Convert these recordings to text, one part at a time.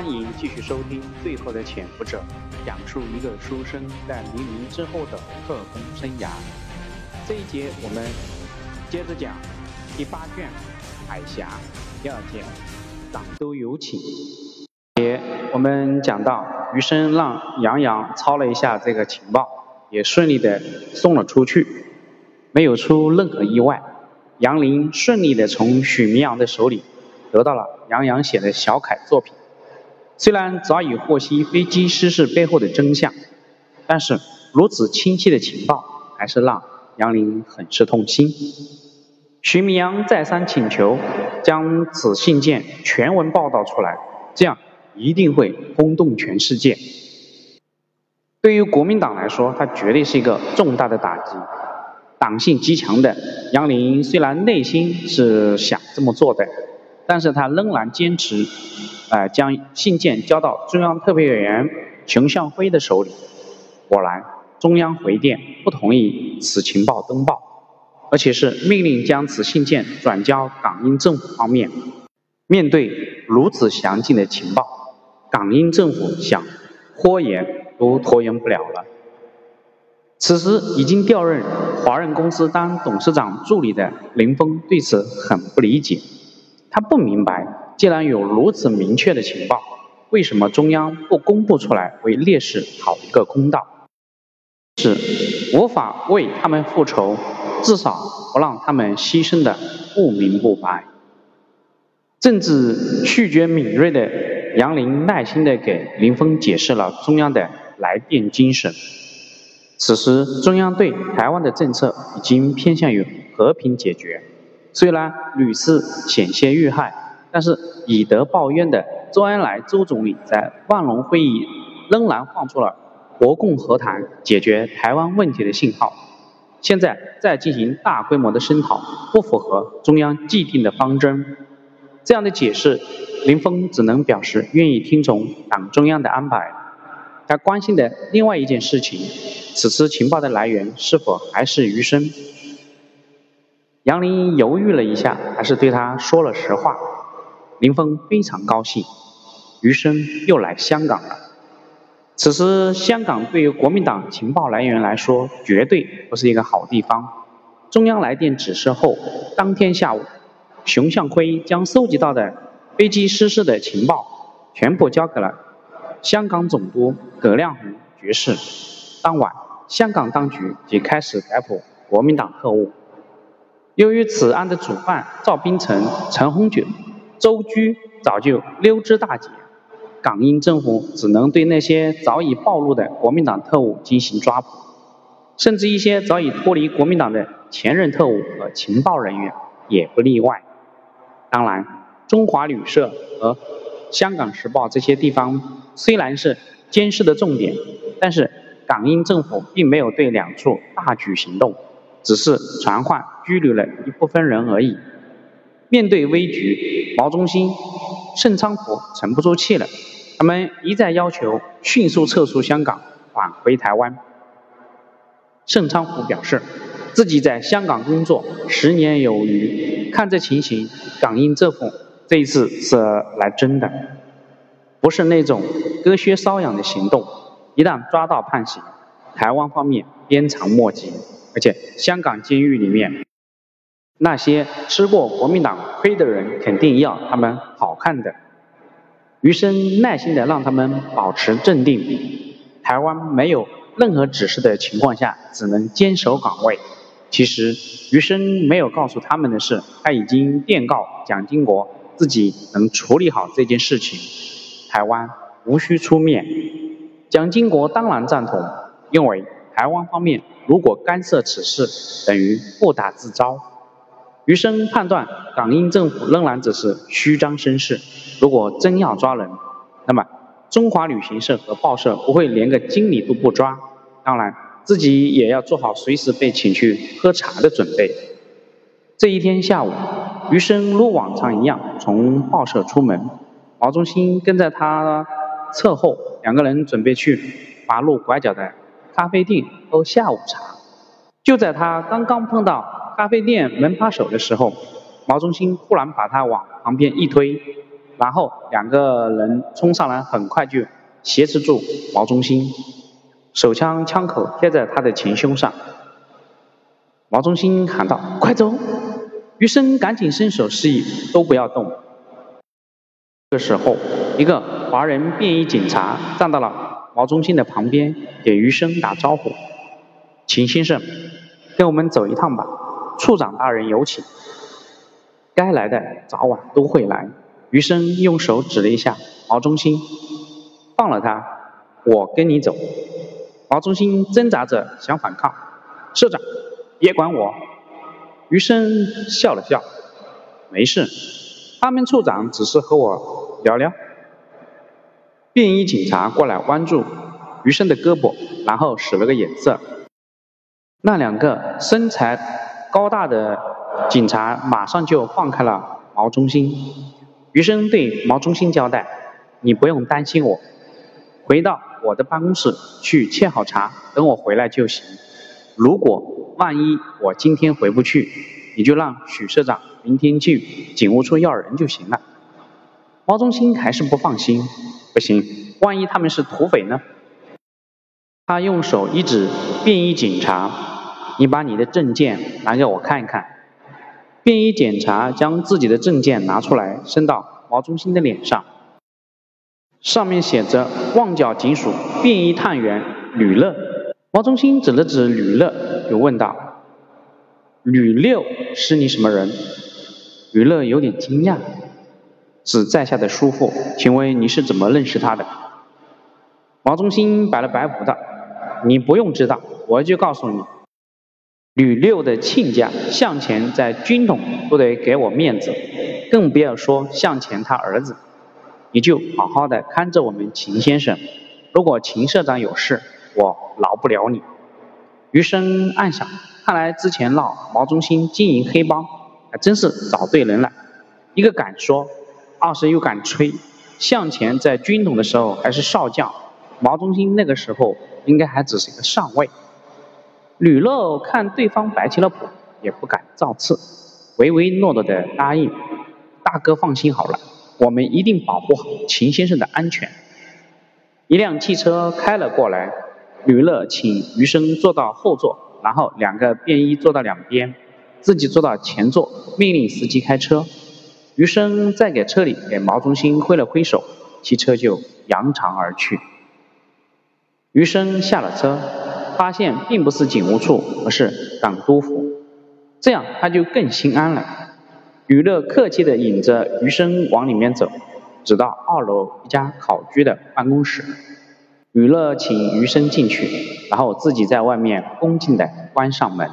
欢迎继续收听《最后的潜伏者》，讲述一个书生在黎明之后的特工生涯。这一节我们接着讲第八卷《海峡》第二节《掌都有请》。节我们讲到余生让杨洋抄了一下这个情报，也顺利的送了出去，没有出任何意外。杨林顺利的从许明阳的手里得到了杨洋写的小楷作品。虽然早已获悉飞机失事背后的真相，但是如此清晰的情报还是让杨林很是痛心。徐明阳再三请求将此信件全文报道出来，这样一定会轰动全世界。对于国民党来说，它绝对是一个重大的打击。党性极强的杨林虽然内心是想这么做的。但是他仍然坚持，呃，将信件交到中央特别委员熊向晖的手里。果然，中央回电不同意此情报登报，而且是命令将此信件转交港英政府方面。面对如此详尽的情报，港英政府想拖延都拖延不了了。此时已经调任华润公司当董事长助理的林峰对此很不理解。他不明白，既然有如此明确的情报，为什么中央不公布出来，为烈士讨一个公道？是无法为他们复仇，至少不让他们牺牲的不明不白。政治嗅觉敏锐的杨林耐心地给林峰解释了中央的来电精神。此时，中央对台湾的政策已经偏向于和平解决。虽然屡次险些遇害，但是以德报怨的周恩来周总理在万隆会议仍然放出了国共和谈解决台湾问题的信号。现在再进行大规模的声讨，不符合中央既定的方针。这样的解释，林峰只能表示愿意听从党中央的安排。他关心的另外一件事情，此次情报的来源是否还是余生？杨林犹豫了一下，还是对他说了实话。林峰非常高兴，余生又来香港了。此时，香港对于国民党情报来源来说，绝对不是一个好地方。中央来电指示后，当天下午，熊向晖将收集到的飞机失事的情报全部交给了香港总督葛亮洪爵士。当晚，香港当局即开始逮捕国民党特务。由于此案的主犯赵冰成、陈洪九、周居早就溜之大吉，港英政府只能对那些早已暴露的国民党特务进行抓捕，甚至一些早已脱离国民党的前任特务和情报人员也不例外。当然，中华旅社和香港时报这些地方虽然是监视的重点，但是港英政府并没有对两处大举行动。只是传唤拘留了一部分人而已。面对危局，毛中心、盛昌福沉不住气了，他们一再要求迅速撤出香港，返回台湾。盛昌福表示，自己在香港工作十年有余，看这情形，港英政府这一次是来真的，不是那种割靴搔痒的行动。一旦抓到判刑，台湾方面鞭长莫及。而且，香港监狱里面那些吃过国民党亏的人，肯定要他们好看的。余生耐心的让他们保持镇定。台湾没有任何指示的情况下，只能坚守岗位。其实，余生没有告诉他们的是，他已经电告蒋经国，自己能处理好这件事情，台湾无需出面。蒋经国当然赞同，因为台湾方面。如果干涉此事，等于不打自招。余生判断，港英政府仍然只是虚张声势。如果真要抓人，那么中华旅行社和报社不会连个经理都不抓。当然，自己也要做好随时被请去喝茶的准备。这一天下午，余生如往常一样从报社出门，毛中心跟在他侧后，两个人准备去马路拐角的。咖啡店喝下午茶，就在他刚刚碰到咖啡店门把手的时候，毛中心忽然把他往旁边一推，然后两个人冲上来，很快就挟持住毛中心，手枪枪口贴在他的前胸上。毛中心喊道：“快走！”余生赶紧伸手示意，都不要动。这时候，一个华人便衣警察站到了毛中心的旁边，给余生打招呼：“秦先生，跟我们走一趟吧，处长大人有请。”该来的早晚都会来。余生用手指了一下毛中心，放了他，我跟你走。毛中心挣扎着想反抗，社长，别管我。余生笑了笑，没事，他们处长只是和我聊聊。便衣警察过来弯住余生的胳膊，然后使了个眼色。那两个身材高大的警察马上就放开了毛中心。余生对毛中心交代：“你不用担心我，回到我的办公室去沏好茶，等我回来就行。如果……”万一我今天回不去，你就让许社长明天去警务处要人就行了。毛中心还是不放心，不行，万一他们是土匪呢？他用手一指便衣警察：“你把你的证件拿给我看一看。”便衣警察将自己的证件拿出来，伸到毛中心的脸上，上面写着“旺角警署便衣探员吕乐”。毛中心指了指吕乐，又问道：“吕六是你什么人？”吕乐有点惊讶，指在下的叔父，请问你是怎么认识他的？毛中心摆了摆谱道：“你不用知道，我就告诉你，吕六的亲家向前在军统都得给我面子，更不要说向前他儿子。你就好好的看着我们秦先生，如果秦社长有事。”我饶不了你。余生暗想，看来之前闹毛中心经营黑帮，还真是找对人了。一个敢说，二是又敢吹。向前在军统的时候还是少将，毛中心那个时候应该还只是一个上尉。吕乐看对方摆起了谱，也不敢造次，唯唯诺诺的答应：“大哥放心好了，我们一定保护好秦先生的安全。”一辆汽车开了过来。吕乐请余生坐到后座，然后两个便衣坐到两边，自己坐到前座，命令司机开车。余生再给车里给毛中心挥了挥手，汽车就扬长而去。余生下了车，发现并不是警务处，而是港督府，这样他就更心安了。吕乐客气地引着余生往里面走，直到二楼一家考居的办公室。吕乐请余生进去，然后自己在外面恭敬地关上门。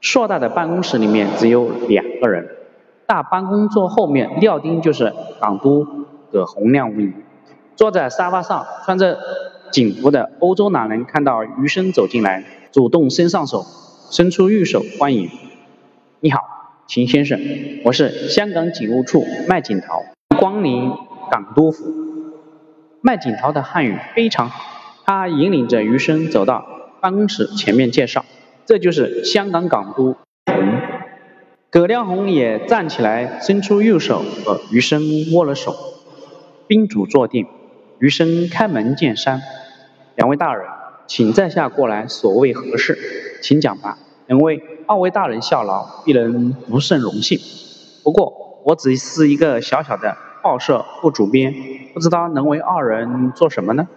硕大的办公室里面只有两个人，大办公桌后面料丁就是港督葛洪亮无疑。坐在沙发上穿着警服的欧洲男人看到余生走进来，主动伸上手，伸出玉手欢迎。你好，秦先生，我是香港警务处麦景涛，光临港督府。麦景涛的汉语非常好，他引领着余生走到办公室前面介绍：“这就是香港港督。”葛亮洪也站起来，伸出右手和余生握了手。宾主坐定，余生开门见山：“两位大人，请在下过来，所谓何事？请讲吧，能为二位大人效劳，必能不胜荣幸。不过，我只是一个小小的……”报社副主编，不知道能为二人做什么呢？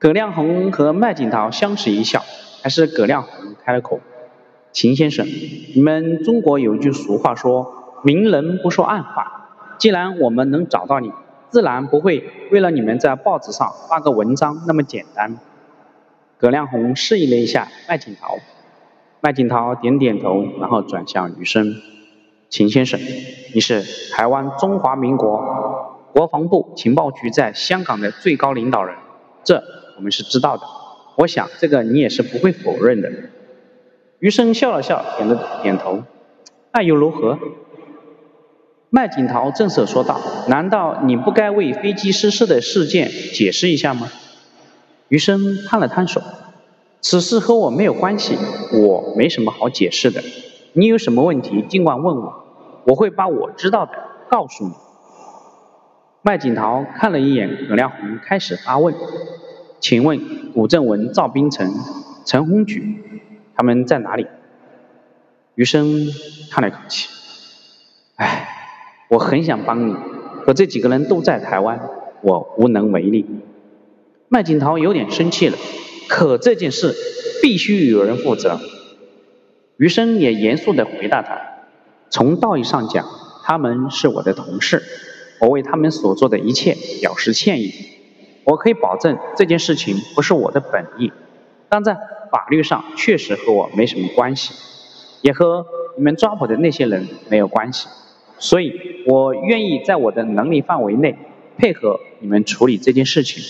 葛亮红和麦景桃相视一笑，还是葛亮红开了口：“秦先生，你们中国有句俗话说，明人不说暗话。既然我们能找到你，自然不会为了你们在报纸上发个文章那么简单。”葛亮红示意了一下麦景桃，麦景桃点点头，然后转向余生。秦先生，你是台湾中华民国国防部情报局在香港的最高领导人，这我们是知道的。我想这个你也是不会否认的。余生笑了笑，点了点头。那又如何？麦景桃正色说道：“难道你不该为飞机失事的事件解释一下吗？”余生摊了摊手：“此事和我没有关系，我没什么好解释的。你有什么问题尽管问我。”我会把我知道的告诉你。麦景涛看了一眼葛亮红，开始发问：“请问古正文、赵冰城、陈鸿举他们在哪里？”余生叹了口气：“唉，我很想帮你，可这几个人都在台湾，我无能为力。”麦景涛有点生气了，可这件事必须有人负责。余生也严肃地回答他：“从道义上讲，他们是我的同事，我为他们所做的一切表示歉意。我可以保证这件事情不是我的本意，但在法律上确实和我没什么关系，也和你们抓捕的那些人没有关系。所以我愿意在我的能力范围内配合你们处理这件事情，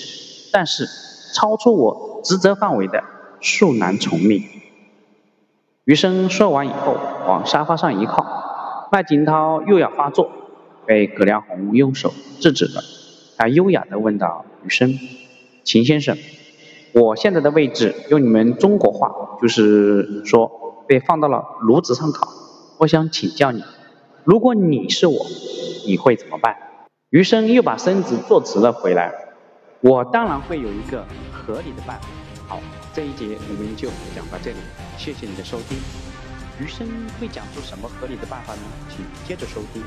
但是超出我职责范围的，恕难从命。”余生说完以后，往沙发上一靠，麦景涛又要发作，被葛亮红用手制止了。他优雅地问道：“余生，秦先生，我现在的位置，用你们中国话就是说被放到了炉子上烤。我想请教你，如果你是我，你会怎么办？”余生又把身子坐直了回来。我当然会有一个合理的办法。好。这一节我们就讲到这里，谢谢你的收听。余生会讲出什么合理的办法呢？请接着收听。